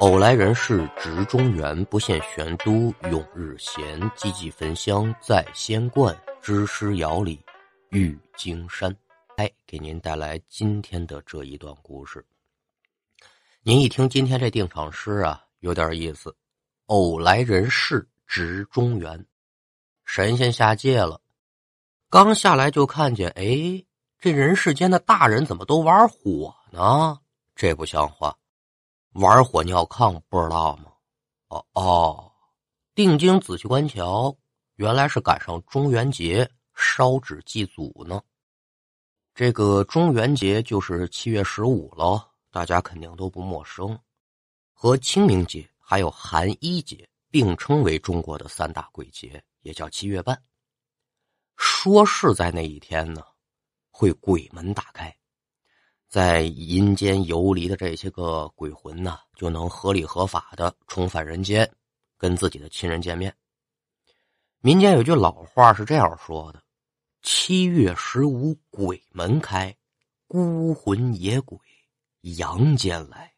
偶来人世直中原，不羡玄都永日闲。寂寂焚香在仙观，知师遥里遇荆山。哎，给您带来今天的这一段故事。您一听今天这定场诗啊，有点意思。偶来人世直中原，神仙下界了，刚下来就看见，哎，这人世间的大人怎么都玩火呢？这不像话。玩火尿炕不知道吗？哦哦，定睛仔细观瞧，原来是赶上中元节烧纸祭祖呢。这个中元节就是七月十五了，大家肯定都不陌生，和清明节还有寒衣节并称为中国的三大鬼节，也叫七月半。说是在那一天呢，会鬼门打开。在阴间游离的这些个鬼魂呢，就能合理合法的重返人间，跟自己的亲人见面。民间有句老话是这样说的：“七月十五鬼门开，孤魂野鬼阳间来。”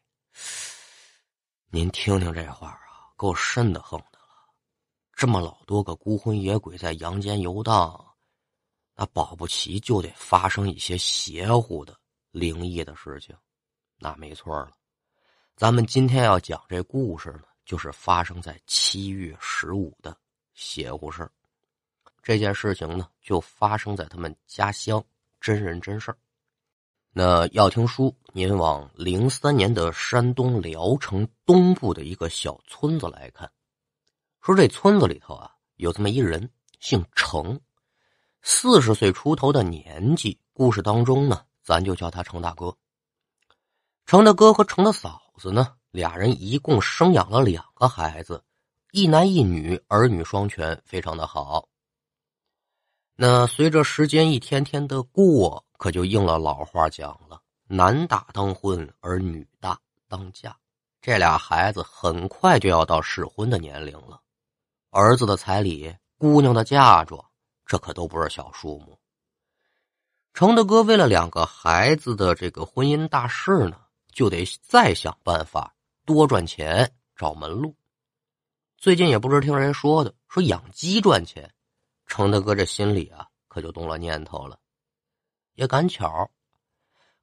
您听听这话啊，够瘆得慌的了。这么老多个孤魂野鬼在阳间游荡，那保不齐就得发生一些邪乎的。灵异的事情，那没错了。咱们今天要讲这故事呢，就是发生在七月十五的邪乎事这件事情呢，就发生在他们家乡，真人真事。那要听书，您往零三年的山东聊城东部的一个小村子来看。说这村子里头啊，有这么一人，姓程，四十岁出头的年纪。故事当中呢。咱就叫他程大哥。程大哥和程的嫂子呢，俩人一共生养了两个孩子，一男一女，儿女双全，非常的好。那随着时间一天天的过，可就应了老话讲了：“男大当婚，而女大当嫁。”这俩孩子很快就要到适婚的年龄了，儿子的彩礼，姑娘的嫁妆，这可都不是小数目。程大哥为了两个孩子的这个婚姻大事呢，就得再想办法多赚钱找门路。最近也不知听人说的，说养鸡赚钱。程大哥这心里啊，可就动了念头了。也赶巧，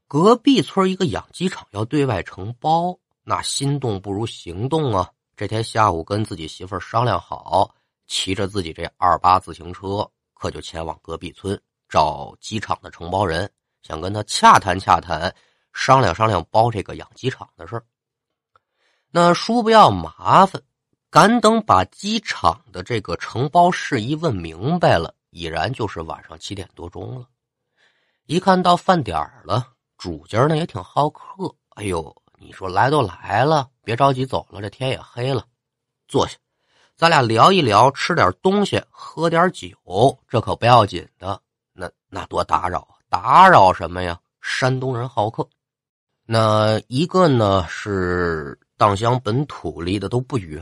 隔壁村一个养鸡场要对外承包，那心动不如行动啊！这天下午跟自己媳妇商量好，骑着自己这二八自行车，可就前往隔壁村。找机场的承包人，想跟他洽谈洽谈，商量商量包这个养鸡场的事。那叔不要麻烦，赶等把机场的这个承包事宜问明白了，已然就是晚上七点多钟了。一看到饭点了，主家呢也挺好客。哎呦，你说来都来了，别着急走了，这天也黑了，坐下，咱俩聊一聊，吃点东西，喝点酒，这可不要紧的。那那多打扰，打扰什么呀？山东人好客。那一个呢是荡乡本土，离的都不远；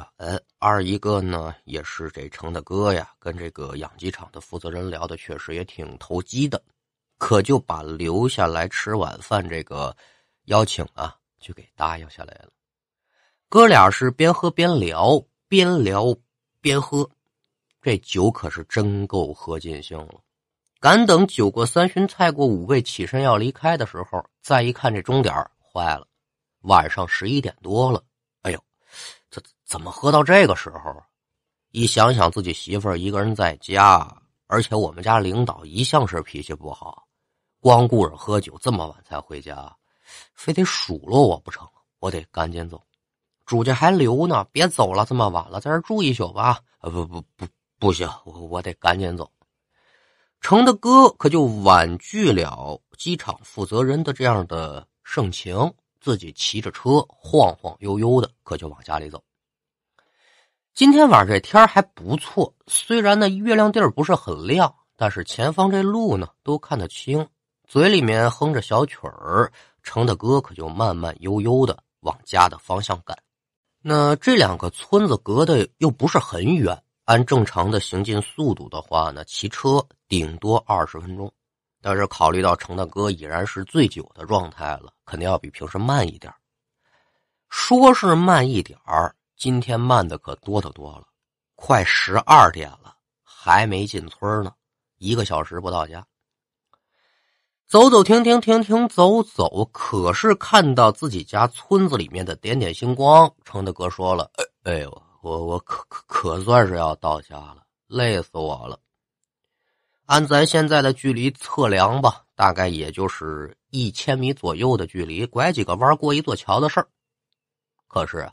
二一个呢也是这程大哥呀，跟这个养鸡场的负责人聊的确实也挺投机的，可就把留下来吃晚饭这个邀请啊，就给答应下来了。哥俩是边喝边聊，边聊边喝，这酒可是真够喝尽兴了。赶等酒过三巡，菜过五味，起身要离开的时候，再一看这钟点坏了，晚上十一点多了。哎呦，这怎么喝到这个时候？一想想自己媳妇儿一个人在家，而且我们家领导一向是脾气不好，光顾着喝酒，这么晚才回家，非得数落我不成？我得赶紧走，主家还留呢，别走了，这么晚了，在这住一宿吧。不不不，不行，我我得赶紧走。程的哥可就婉拒了机场负责人的这样的盛情，自己骑着车晃晃悠悠的，可就往家里走。今天晚上这天还不错，虽然那月亮地儿不是很亮，但是前方这路呢都看得清。嘴里面哼着小曲儿，程的哥可就慢慢悠悠的往家的方向赶。那这两个村子隔得又不是很远。按正常的行进速度的话呢，骑车顶多二十分钟。但是考虑到程大哥已然是醉酒的状态了，肯定要比平时慢一点。说是慢一点儿，今天慢的可多得多了，快十二点了，还没进村呢，一个小时不到家。走走停停停停走走，可是看到自己家村子里面的点点星光，程大哥说了：“哎哎呦，我我可可可算是要到家了，累死我了。按咱现在的距离测量吧，大概也就是一千米左右的距离，拐几个弯过一座桥的事儿。可是，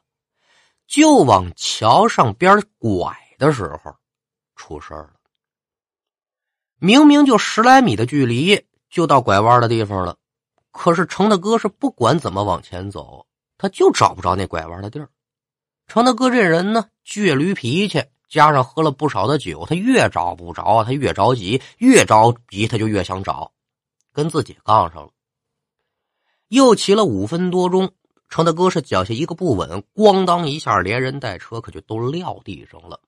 就往桥上边拐的时候，出事儿了。明明就十来米的距离。”就到拐弯的地方了，可是程大哥是不管怎么往前走，他就找不着那拐弯的地儿。程大哥这人呢，倔驴脾气，加上喝了不少的酒，他越找不着，他越着急，越着急他就越想找，跟自己杠上了。又骑了五分多钟，程大哥是脚下一个不稳，咣当一下，连人带车可就都撂地上了。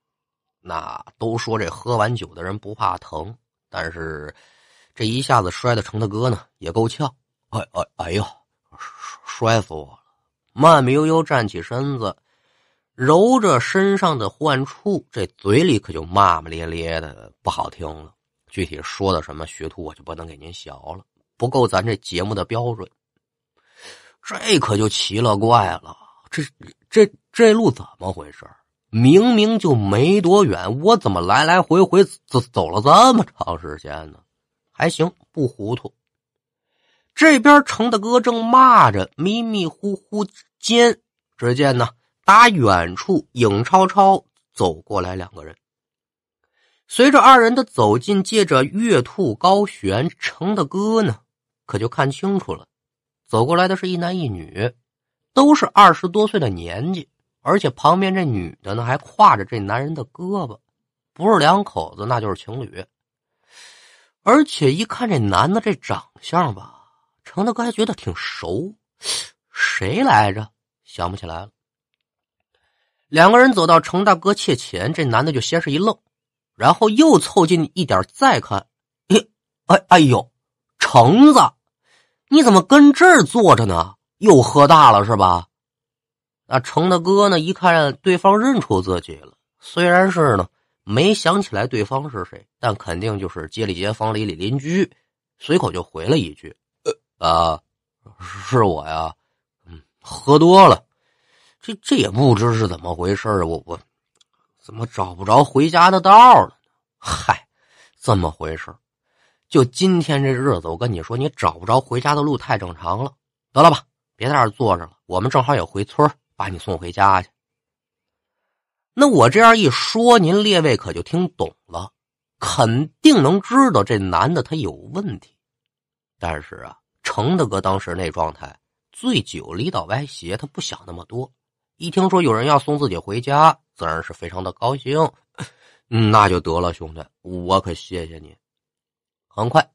那都说这喝完酒的人不怕疼，但是。这一下子摔的程大哥呢也够呛，哎哎哎呦，摔死我了！慢慢悠悠站起身子，揉着身上的患处，这嘴里可就骂骂咧咧的，不好听了。具体说的什么学徒，我就不能给您学了，不够咱这节目的标准。这可就奇了怪了，这这这路怎么回事？明明就没多远，我怎么来来回回走走了这么长时间呢？还行，不糊涂。这边程大哥正骂着，迷迷糊糊间，只见呢，打远处影超超走过来两个人。随着二人的走近，借着月兔高悬，程大哥呢，可就看清楚了，走过来的是一男一女，都是二十多岁的年纪，而且旁边这女的呢，还挎着这男人的胳膊，不是两口子，那就是情侣。而且一看这男的这长相吧，程大哥还觉得挺熟，谁来着？想不起来了。两个人走到程大哥切前，这男的就先是一愣，然后又凑近一点再看，哎哎哎呦，橙子，你怎么跟这儿坐着呢？又喝大了是吧？那程大哥呢？一看对方认出自己了，虽然是呢。没想起来对方是谁，但肯定就是街里街坊里里邻居，随口就回了一句：“呃啊，是我呀，嗯，喝多了，这这也不知是怎么回事我我怎么找不着回家的道了呢？嗨，这么回事就今天这日子，我跟你说，你找不着回家的路太正常了。得了吧，别在这坐着了，我们正好也回村把你送回家去。”那我这样一说，您列位可就听懂了，肯定能知道这男的他有问题。但是啊，程大哥当时那状态，醉酒离倒歪斜，他不想那么多。一听说有人要送自己回家，自然是非常的高兴。那就得了，兄弟，我可谢谢你。很快，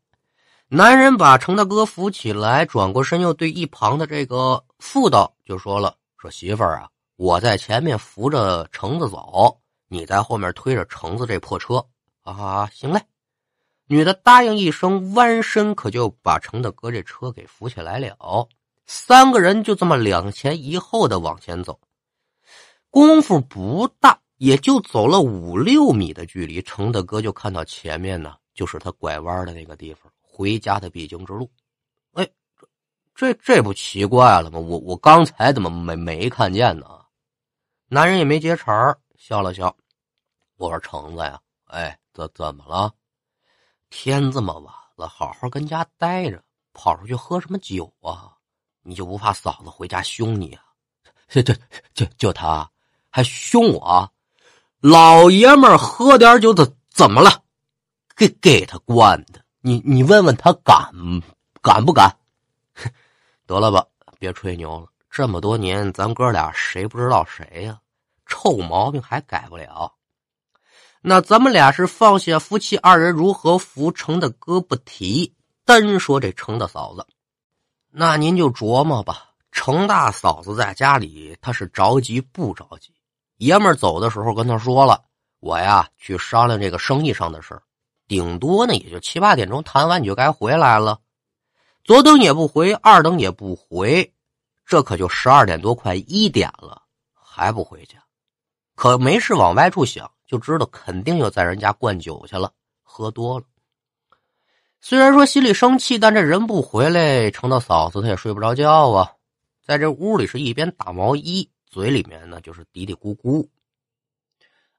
男人把程大哥扶起来，转过身又对一旁的这个妇道就说了：“说媳妇儿啊。”我在前面扶着橙子走，你在后面推着橙子这破车啊！行嘞，女的答应一声，弯身可就把程大哥这车给扶起来了。三个人就这么两前一后的往前走，功夫不大，也就走了五六米的距离，程大哥就看到前面呢，就是他拐弯的那个地方，回家的必经之路。哎，这这不奇怪了吗？我我刚才怎么没没看见呢？男人也没接茬笑了笑。我说：“橙子呀，哎，怎怎么了？天这么晚了，好好跟家待着，跑出去喝什么酒啊？你就不怕嫂子回家凶你啊？这 这就就他还凶我？老爷们喝点酒怎怎么了？给给他灌的，你你问问他敢敢不敢？得了吧，别吹牛了。”这么多年，咱哥俩谁不知道谁呀？臭毛病还改不了。那咱们俩是放下夫妻二人如何扶成的哥不提，单说这程大嫂子，那您就琢磨吧。程大嫂子在家里，她是着急不着急？爷们儿走的时候跟他说了，我呀去商量这个生意上的事顶多呢也就七八点钟谈完你就该回来了。左等也不回，二等也不回。这可就十二点多，快一点了，还不回家。可没事往外处想，就知道肯定又在人家灌酒去了，喝多了。虽然说心里生气，但这人不回来，程大嫂子她也睡不着觉啊。在这屋里是一边打毛衣，嘴里面呢就是嘀嘀咕咕。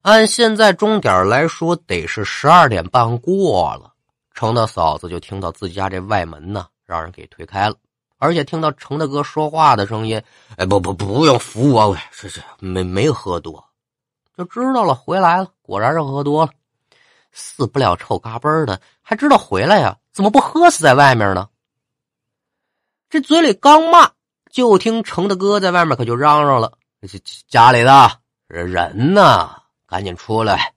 按现在钟点来说，得是十二点半过了。程大嫂子就听到自己家这外门呢，让人给推开了。而且听到程大哥说话的声音，哎，不不不用扶我，喂，这这没没喝多，就知道了。回来了，果然是喝多了，死不了臭嘎嘣的，还知道回来呀？怎么不喝死在外面呢？这嘴里刚骂，就听程大哥在外面可就嚷嚷了：“家里的人呢？赶紧出来，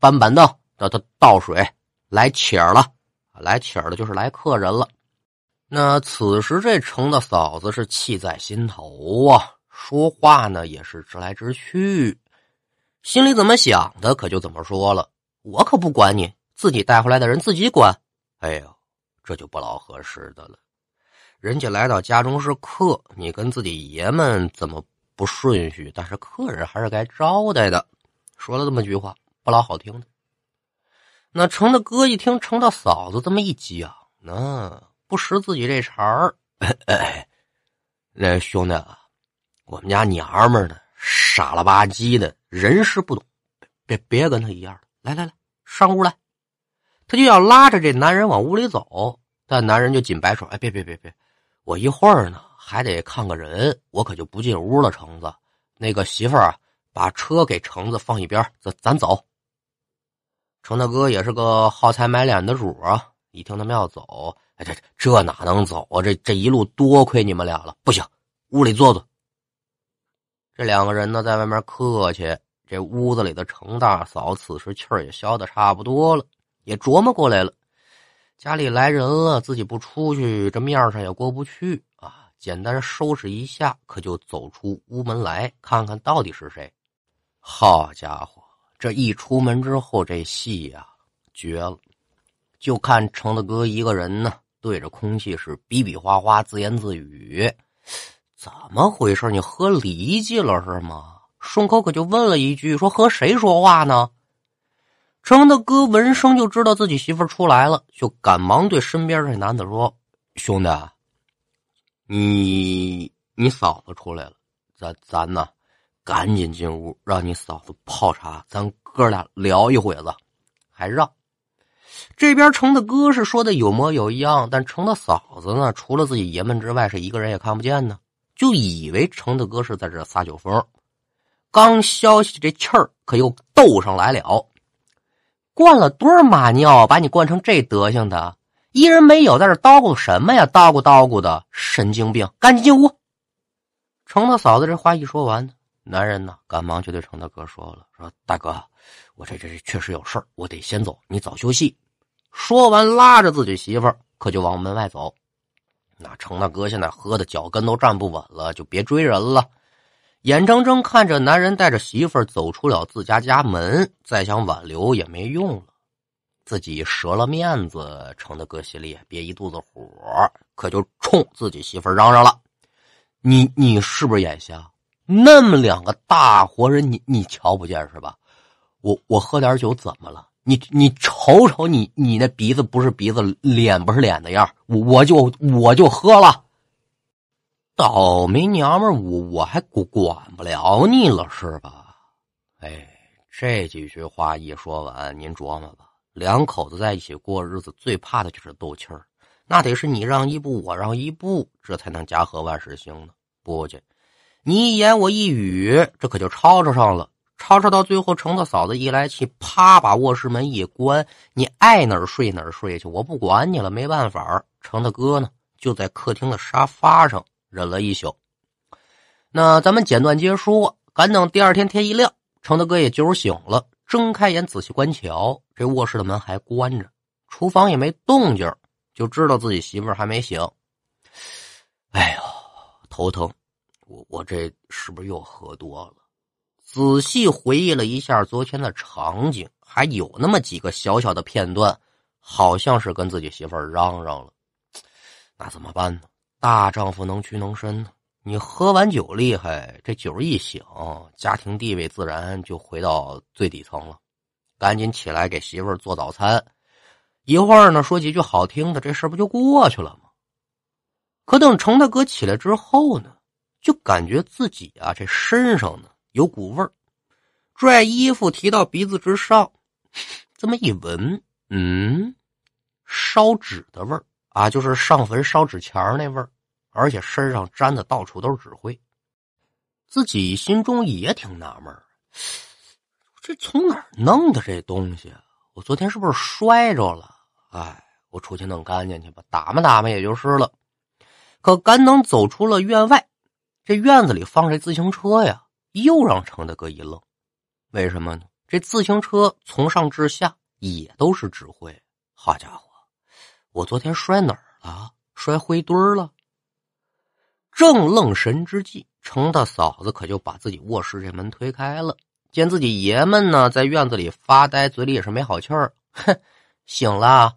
搬板凳，倒倒倒水，来请了。来请的就是来客人了。”那此时这程的嫂子是气在心头啊，说话呢也是直来直去，心里怎么想的可就怎么说了。我可不管你，自己带回来的人自己管。哎呦，这就不老合适的了。人家来到家中是客，你跟自己爷们怎么不顺序？但是客人还是该招待的。说了这么句话，不老好听的。那程的哥一听程的嫂子这么一讲，那。不识自己这茬儿，那兄弟啊，我们家娘们呢，傻了吧唧的，人事不懂，别别跟他一样来来来，上屋来。他就要拉着这男人往屋里走，但男人就紧摆手：“哎，别别别别，我一会儿呢还得看个人，我可就不进屋了。”橙子，那个媳妇儿啊，把车给橙子放一边，咱咱走。程大哥也是个好财买脸的主啊，一听他们要走。哎，这这哪能走啊？这这一路多亏你们俩了。不行，屋里坐坐。这两个人呢，在外面客气。这屋子里的程大嫂此时气儿也消的差不多了，也琢磨过来了，家里来人了，自己不出去，这面上也过不去。简单收拾一下，可就走出屋门来，看看到底是谁。好家伙，这一出门之后，这戏呀绝了！就看程大哥一个人呢。对着空气是比比划划自言自语，怎么回事？你喝离叽了是吗？顺口可就问了一句：“说和谁说话呢？”程大哥闻声就知道自己媳妇出来了，就赶忙对身边这男的说：“兄弟，你你嫂子出来了，咱咱呢，赶紧进屋，让你嫂子泡茶，咱哥俩聊一会子，还让。”这边程的哥是说的有模有样，但程的嫂子呢，除了自己爷们之外，是一个人也看不见呢，就以为程的哥是在这撒酒疯。刚消息这气儿，可又斗上来了。灌了多少马尿，把你灌成这德行的？一人没有，在这叨咕什么呀？叨咕叨咕的，神经病！赶紧进屋。程大嫂子这话一说完，男人呢，赶忙就对程大哥说了：“说大哥，我这这确实有事儿，我得先走，你早休息。”说完，拉着自己媳妇儿，可就往门外走。那程大哥现在喝的脚跟都站不稳了，就别追人了。眼睁睁看着男人带着媳妇儿走出了自家家门，再想挽留也没用了，自己折了面子。程大哥心里憋一肚子火，可就冲自己媳妇嚷嚷了：“你你是不是眼瞎？那么两个大活人，你你瞧不见是吧？我我喝点酒怎么了？”你你瞅瞅你你那鼻子不是鼻子脸不是脸的样我我就我就喝了，倒霉娘们我我还管管不了你了是吧？哎，这几句话一说完，您琢磨吧，两口子在一起过日子，最怕的就是斗气儿，那得是你让一步我让一步，这才能家和万事兴呢。不去，你一言我一语，这可就吵吵上了。吵吵到最后，程大嫂子一来气，啪把卧室门一关，你爱哪儿睡哪儿睡去，我不管你了。没办法，程大哥呢就在客厅的沙发上忍了一宿。那咱们简短结束，赶等第二天天一亮，程大哥也酒醒了，睁开眼仔细观瞧，这卧室的门还关着，厨房也没动静，就知道自己媳妇还没醒。哎呦，头疼！我我这是不是又喝多了？仔细回忆了一下昨天的场景，还有那么几个小小的片段，好像是跟自己媳妇嚷嚷了。那怎么办呢？大丈夫能屈能伸呢？你喝完酒厉害，这酒一醒，家庭地位自然就回到最底层了。赶紧起来给媳妇儿做早餐，一会儿呢说几句好听的，这事不就过去了吗？可等程大哥起来之后呢，就感觉自己啊这身上呢有股味儿，拽衣服提到鼻子之上，这么一闻，嗯，烧纸的味儿啊，就是上坟烧纸钱那味儿。而且身上沾的到处都是纸灰，自己心中也挺纳闷这从哪儿弄的这东西？我昨天是不是摔着了？哎，我出去弄干净去吧，打磨打磨也就是了。可刚能走出了院外，这院子里放这自行车呀，又让程大哥一愣。为什么呢？这自行车从上至下也都是纸灰。好家伙，我昨天摔哪儿了？摔灰堆儿了？正愣神之际，程大嫂子可就把自己卧室这门推开了，见自己爷们呢在院子里发呆，嘴里也是没好气儿。哼，醒了？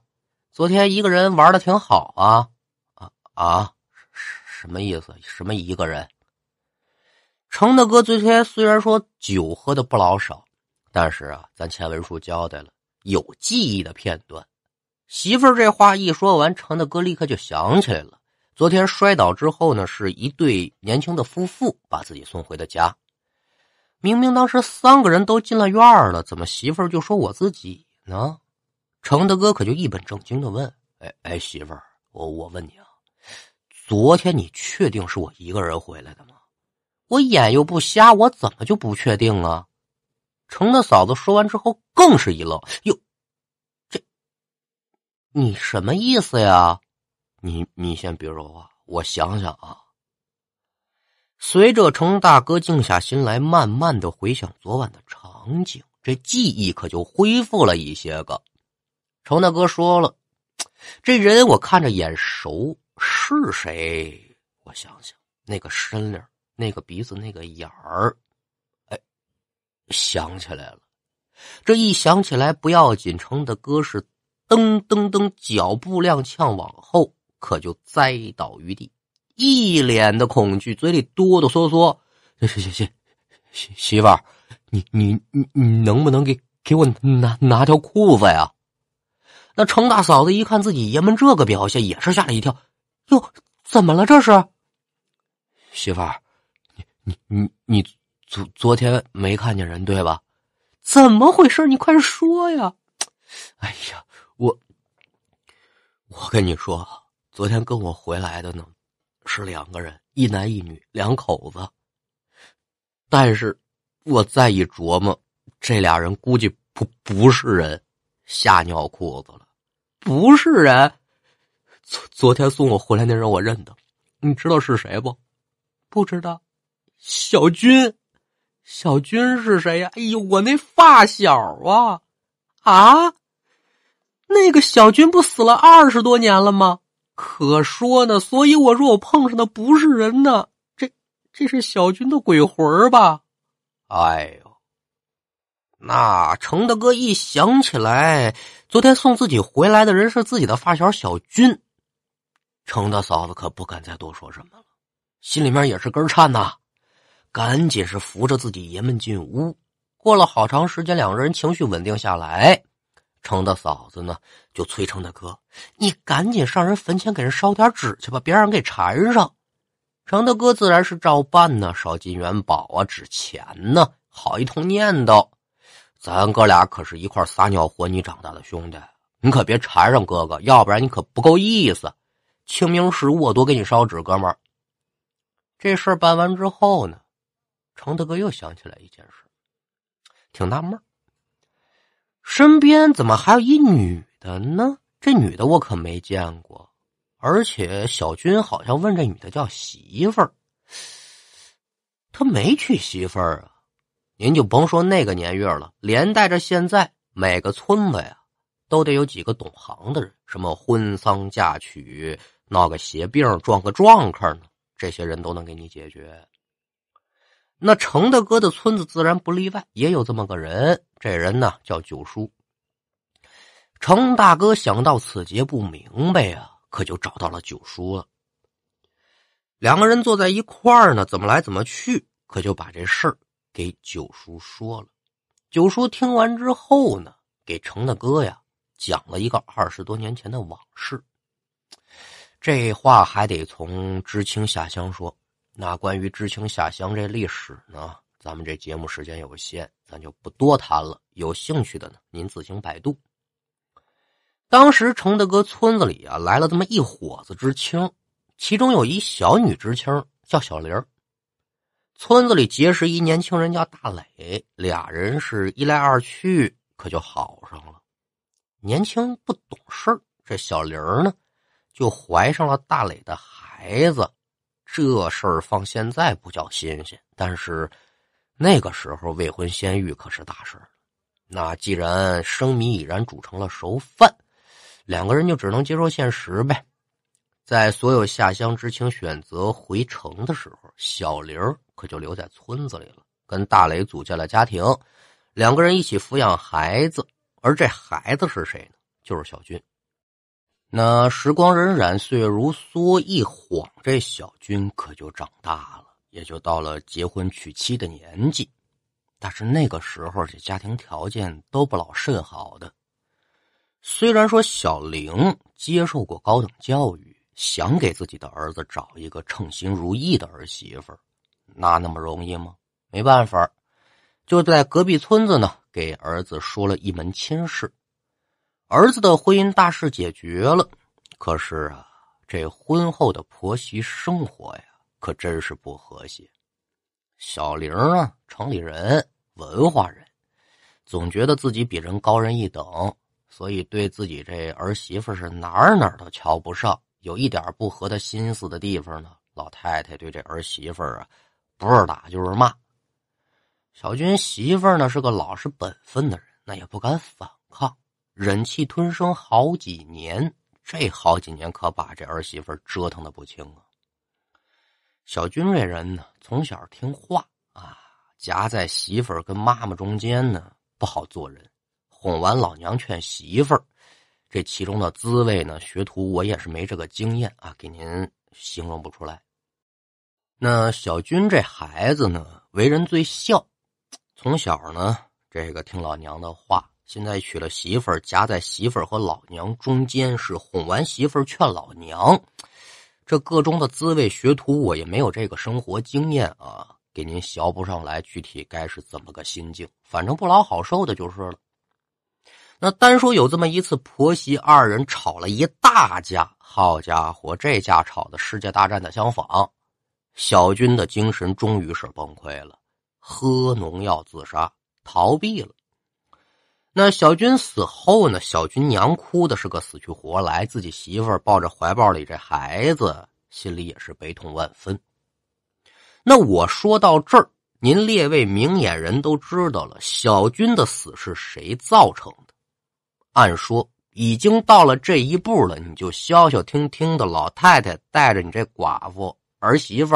昨天一个人玩的挺好啊？啊啊，什么意思？什么一个人？程大哥昨天虽然说酒喝的不老少，但是啊，咱前文书交代了有记忆的片段。媳妇儿这话一说完，程大哥立刻就想起来了。昨天摔倒之后呢，是一对年轻的夫妇把自己送回的家。明明当时三个人都进了院了，怎么媳妇儿就说我自己呢？程大哥可就一本正经的问：“哎哎，媳妇儿，我我问你啊，昨天你确定是我一个人回来的吗？我眼又不瞎，我怎么就不确定啊？”程大嫂子说完之后更是一愣：“哟，这你什么意思呀？”你你先别说话，我想想啊。随着程大哥静下心来，慢慢的回想昨晚的场景，这记忆可就恢复了一些个。程大哥说了，这人我看着眼熟，是谁？我想想，那个身灵，那个鼻子，那个眼儿，哎，想起来了。这一想起来不要紧，程大哥是噔噔噔脚步踉跄往后。可就栽倒于地，一脸的恐惧，嘴里哆哆嗦嗦：“媳媳，媳媳妇儿，你你你你能不能给给我拿拿条裤子呀？”那程大嫂子一看自己爷们这个表现，也是吓了一跳：“哟，怎么了这是？”媳妇儿，你你你你昨昨天没看见人对吧？怎么回事？你快说呀！哎呀，我我跟你说。昨天跟我回来的呢，是两个人，一男一女，两口子。但是，我再一琢磨，这俩人估计不不是人，吓尿裤子了，不是人。昨昨天送我回来那人我认得，你知道是谁不？不知道。小军，小军是谁呀？哎呦，我那发小啊！啊，那个小军不死了二十多年了吗？可说呢，所以我说我碰上的不是人呢，这这是小军的鬼魂吧？哎呦，那程大哥一想起来，昨天送自己回来的人是自己的发小小军，程大嫂子可不敢再多说什么了，心里面也是根颤呐，赶紧是扶着自己爷们进屋。过了好长时间，两个人情绪稳定下来。程大嫂子呢，就催程大哥：“你赶紧上人坟前给人烧点纸去吧，别让人给缠上。”程大哥自然是照办呢，烧金元宝啊，纸钱呢，好一通念叨。咱哥俩可是一块撒尿和泥长大的兄弟，你可别缠上哥哥，要不然你可不够意思。清明时我多给你烧纸，哥们儿。这事儿办完之后呢，程大哥又想起来一件事，挺纳闷身边怎么还有一女的呢？这女的我可没见过，而且小军好像问这女的叫媳妇儿，他没娶媳妇儿啊。您就甭说那个年月了，连带着现在每个村子呀，都得有几个懂行的人，什么婚丧嫁娶、闹个邪病、撞个撞客呢，这些人都能给你解决。那程大哥的村子自然不例外，也有这么个人。这人呢叫九叔。程大哥想到此节不明白呀，可就找到了九叔了。两个人坐在一块儿呢，怎么来怎么去，可就把这事儿给九叔说了。九叔听完之后呢，给程大哥呀讲了一个二十多年前的往事。这话还得从知青下乡说。那关于知青下乡这历史呢，咱们这节目时间有限，咱就不多谈了。有兴趣的呢，您自行百度。当时程大哥村子里啊，来了这么一伙子知青。其中有一小女知青叫小玲村子里结识一年轻人叫大磊，俩人是一来二去，可就好上了。年轻不懂事这小玲呢就怀上了大磊的孩子。这事儿放现在不叫新鲜，但是那个时候未婚先育可是大事那既然生米已然煮成了熟饭，两个人就只能接受现实呗。在所有下乡知青选择回城的时候，小玲可就留在村子里了，跟大雷组建了家庭，两个人一起抚养孩子。而这孩子是谁呢？就是小军。那时光荏苒，岁月如梭，一晃这小军可就长大了，也就到了结婚娶妻的年纪。但是那个时候，这家庭条件都不老甚好的。虽然说小玲接受过高等教育。想给自己的儿子找一个称心如意的儿媳妇儿，那那么容易吗？没办法，就在隔壁村子呢，给儿子说了一门亲事，儿子的婚姻大事解决了。可是啊，这婚后的婆媳生活呀，可真是不和谐。小玲啊，城里人，文化人，总觉得自己比人高人一等，所以对自己这儿媳妇是哪儿哪儿都瞧不上。有一点不合他心思的地方呢，老太太对这儿媳妇啊，不是打就是骂。小军媳妇呢是个老实本分的人，那也不敢反抗，忍气吞声好几年。这好几年可把这儿媳妇折腾的不轻啊。小军这人呢，从小听话啊，夹在媳妇儿跟妈妈中间呢，不好做人。哄完老娘劝媳妇儿。这其中的滋味呢，学徒我也是没这个经验啊，给您形容不出来。那小军这孩子呢，为人最孝，从小呢，这个听老娘的话。现在娶了媳妇儿，夹在媳妇儿和老娘中间，是哄完媳妇儿劝老娘。这个中的滋味，学徒我也没有这个生活经验啊，给您学不上来，具体该是怎么个心境？反正不老好受的就是了。那单说有这么一次，婆媳二人吵了一大架，好家伙，这架吵的世界大战的相仿。小军的精神终于是崩溃了，喝农药自杀，逃避了。那小军死后呢？小军娘哭的是个死去活来，自己媳妇抱着怀抱里这孩子，心里也是悲痛万分。那我说到这儿，您列位明眼人都知道了，小军的死是谁造成的？按说已经到了这一步了，你就消消停停的，老太太带着你这寡妇儿媳妇，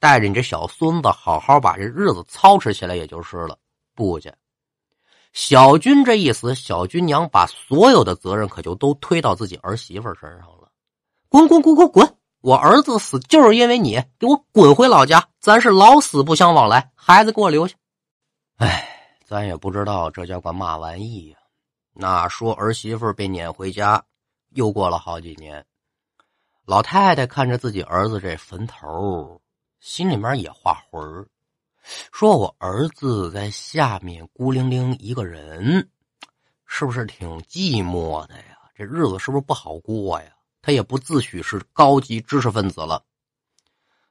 带着你这小孙子，好好把这日子操持起来，也就是了。不去，小军这一死，小军娘把所有的责任可就都推到自己儿媳妇身上了。滚滚滚滚滚！我儿子死就是因为你，给我滚回老家，咱是老死不相往来，孩子给我留下。哎，咱也不知道这叫个嘛玩意呀。那说儿媳妇被撵回家，又过了好几年，老太太看着自己儿子这坟头，心里面也画魂儿，说我儿子在下面孤零零一个人，是不是挺寂寞的呀？这日子是不是不好过呀？他也不自诩是高级知识分子了。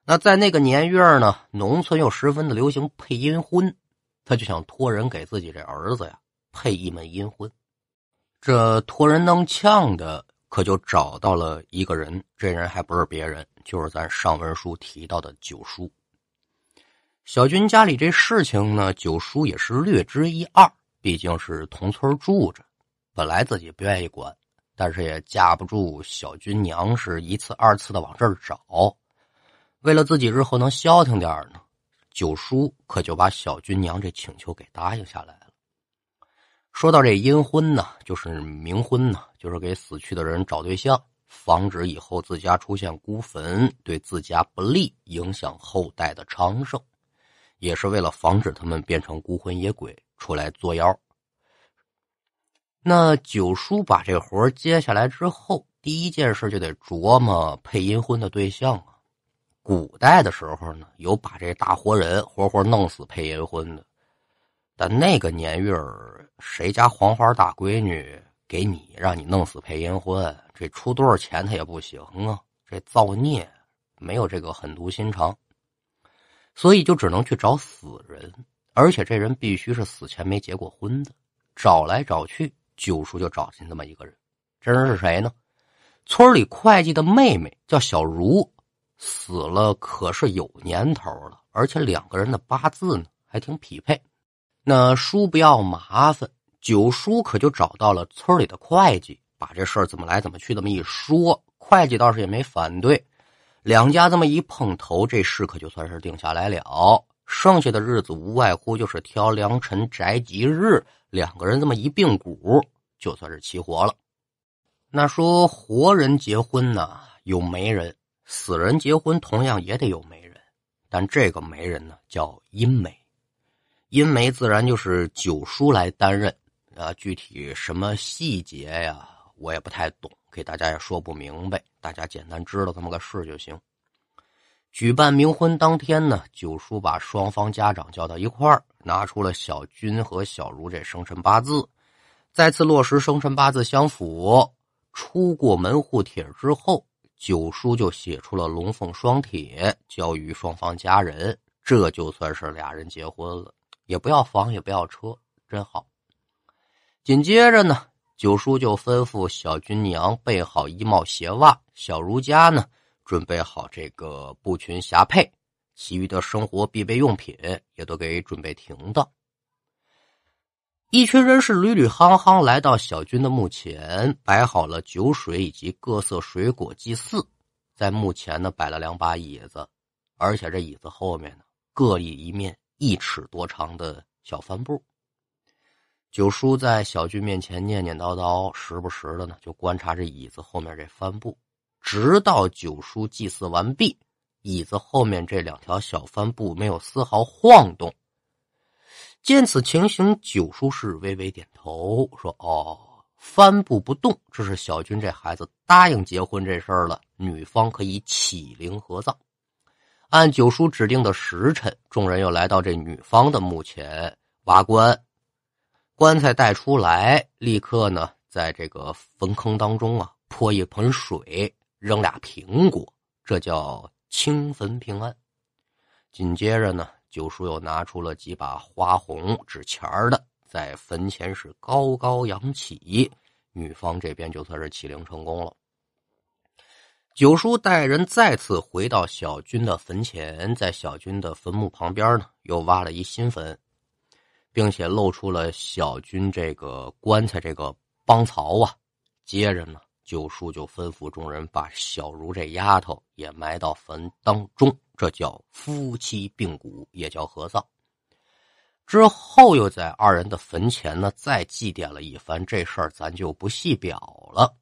那在那个年月呢，农村又十分的流行配阴婚，他就想托人给自己这儿子呀配一门阴婚。这托人弄呛的，可就找到了一个人。这人还不是别人，就是咱上文书提到的九叔。小军家里这事情呢，九叔也是略知一二，毕竟是同村住着。本来自己不愿意管，但是也架不住小军娘是一次二次的往这儿找。为了自己日后能消停点呢，九叔可就把小军娘这请求给答应下来了。说到这阴婚呢，就是冥婚呢，就是给死去的人找对象。防止以后自家出现孤坟，对自家不利，影响后代的昌盛，也是为了防止他们变成孤魂野鬼出来作妖。那九叔把这活接下来之后，第一件事就得琢磨配阴婚的对象啊。古代的时候呢，有把这大活人活活弄死配阴婚的，但那个年月儿，谁家黄花大闺女给你让你弄死配阴婚，这出多少钱他也不行啊！这造孽，没有这个狠毒心肠，所以就只能去找死人，而且这人必须是死前没结过婚的。找来找去，九叔就找见这么一个人，这人是谁呢？村里会计的妹妹叫小茹。死了可是有年头了，而且两个人的八字呢还挺匹配。那叔不要麻烦，九叔可就找到了村里的会计，把这事儿怎么来怎么去这么一说，会计倒是也没反对。两家这么一碰头，这事可就算是定下来了。剩下的日子无外乎就是挑良辰宅吉日，两个人这么一并股，就算是齐活了。那说活人结婚呢，有媒人。死人结婚同样也得有媒人，但这个媒人呢叫阴媒，阴媒自然就是九叔来担任啊。具体什么细节呀，我也不太懂，给大家也说不明白，大家简单知道这么个事就行。举办冥婚当天呢，九叔把双方家长叫到一块儿，拿出了小军和小茹这生辰八字，再次落实生辰八字相符，出过门户帖之后。九叔就写出了龙凤双帖，交于双方家人，这就算是俩人结婚了，也不要房，也不要车，真好。紧接着呢，九叔就吩咐小军娘备好衣帽鞋袜，小如家呢准备好这个布裙霞帔，其余的生活必备用品也都给准备停当。一群人是屡屡夯夯来到小军的墓前，摆好了酒水以及各色水果祭祀。在墓前呢，摆了两把椅子，而且这椅子后面呢，各立一面一尺多长的小帆布。九叔在小军面前念念叨叨，时不时的呢，就观察这椅子后面这帆布，直到九叔祭祀完毕，椅子后面这两条小帆布没有丝毫晃动。见此情形，九叔是微微点头，说：“哦，帆布不动，这是小军这孩子答应结婚这事儿了，女方可以起灵合葬。”按九叔指定的时辰，众人又来到这女方的墓前挖棺，棺材带出来，立刻呢，在这个坟坑当中啊泼一盆水，扔俩苹果，这叫清坟平安。紧接着呢。九叔又拿出了几把花红纸钱的，在坟前是高高扬起，女方这边就算是起灵成功了。九叔带人再次回到小军的坟前，在小军的坟墓旁边呢，又挖了一新坟，并且露出了小军这个棺材这个帮槽啊。接着呢。九叔就吩咐众人把小茹这丫头也埋到坟当中，这叫夫妻并骨，也叫合葬。之后又在二人的坟前呢再祭奠了一番，这事儿咱就不细表了。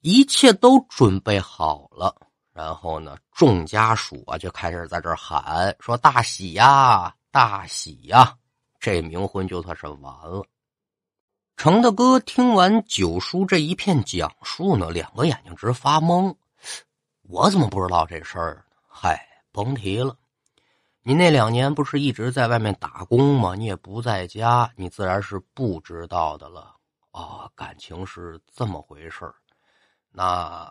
一切都准备好了，然后呢，众家属啊就开始在这喊说：“大喜呀，大喜呀！”这冥婚就算是完了。程大哥听完九叔这一片讲述呢，两个眼睛直发懵。我怎么不知道这事儿？嗨，甭提了。你那两年不是一直在外面打工吗？你也不在家，你自然是不知道的了。啊，感情是这么回事儿。那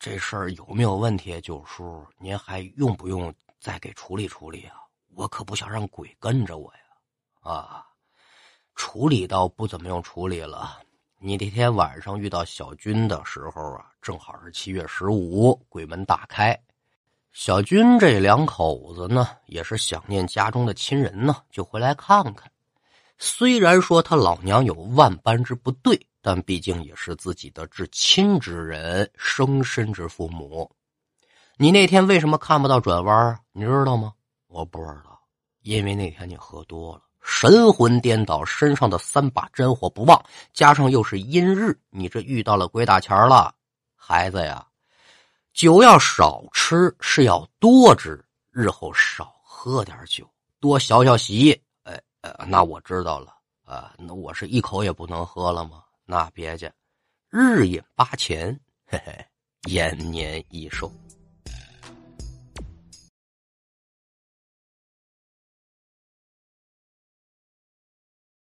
这事儿有没有问题？九叔，您还用不用再给处理处理啊？我可不想让鬼跟着我呀！啊。处理倒不怎么用处理了。你那天晚上遇到小军的时候啊，正好是七月十五，鬼门大开。小军这两口子呢，也是想念家中的亲人呢，就回来看看。虽然说他老娘有万般之不对，但毕竟也是自己的至亲之人，生身之父母。你那天为什么看不到转弯？你知道吗？我不知道，因为那天你喝多了。神魂颠倒，身上的三把真火不旺，加上又是阴日，你这遇到了鬼打钱了。孩子呀，酒要少吃，是要多吃，日后少喝点酒，多消消喜。哎，呃，那我知道了啊，那我是一口也不能喝了吗？那别介，日饮八钱，嘿嘿，延年益寿。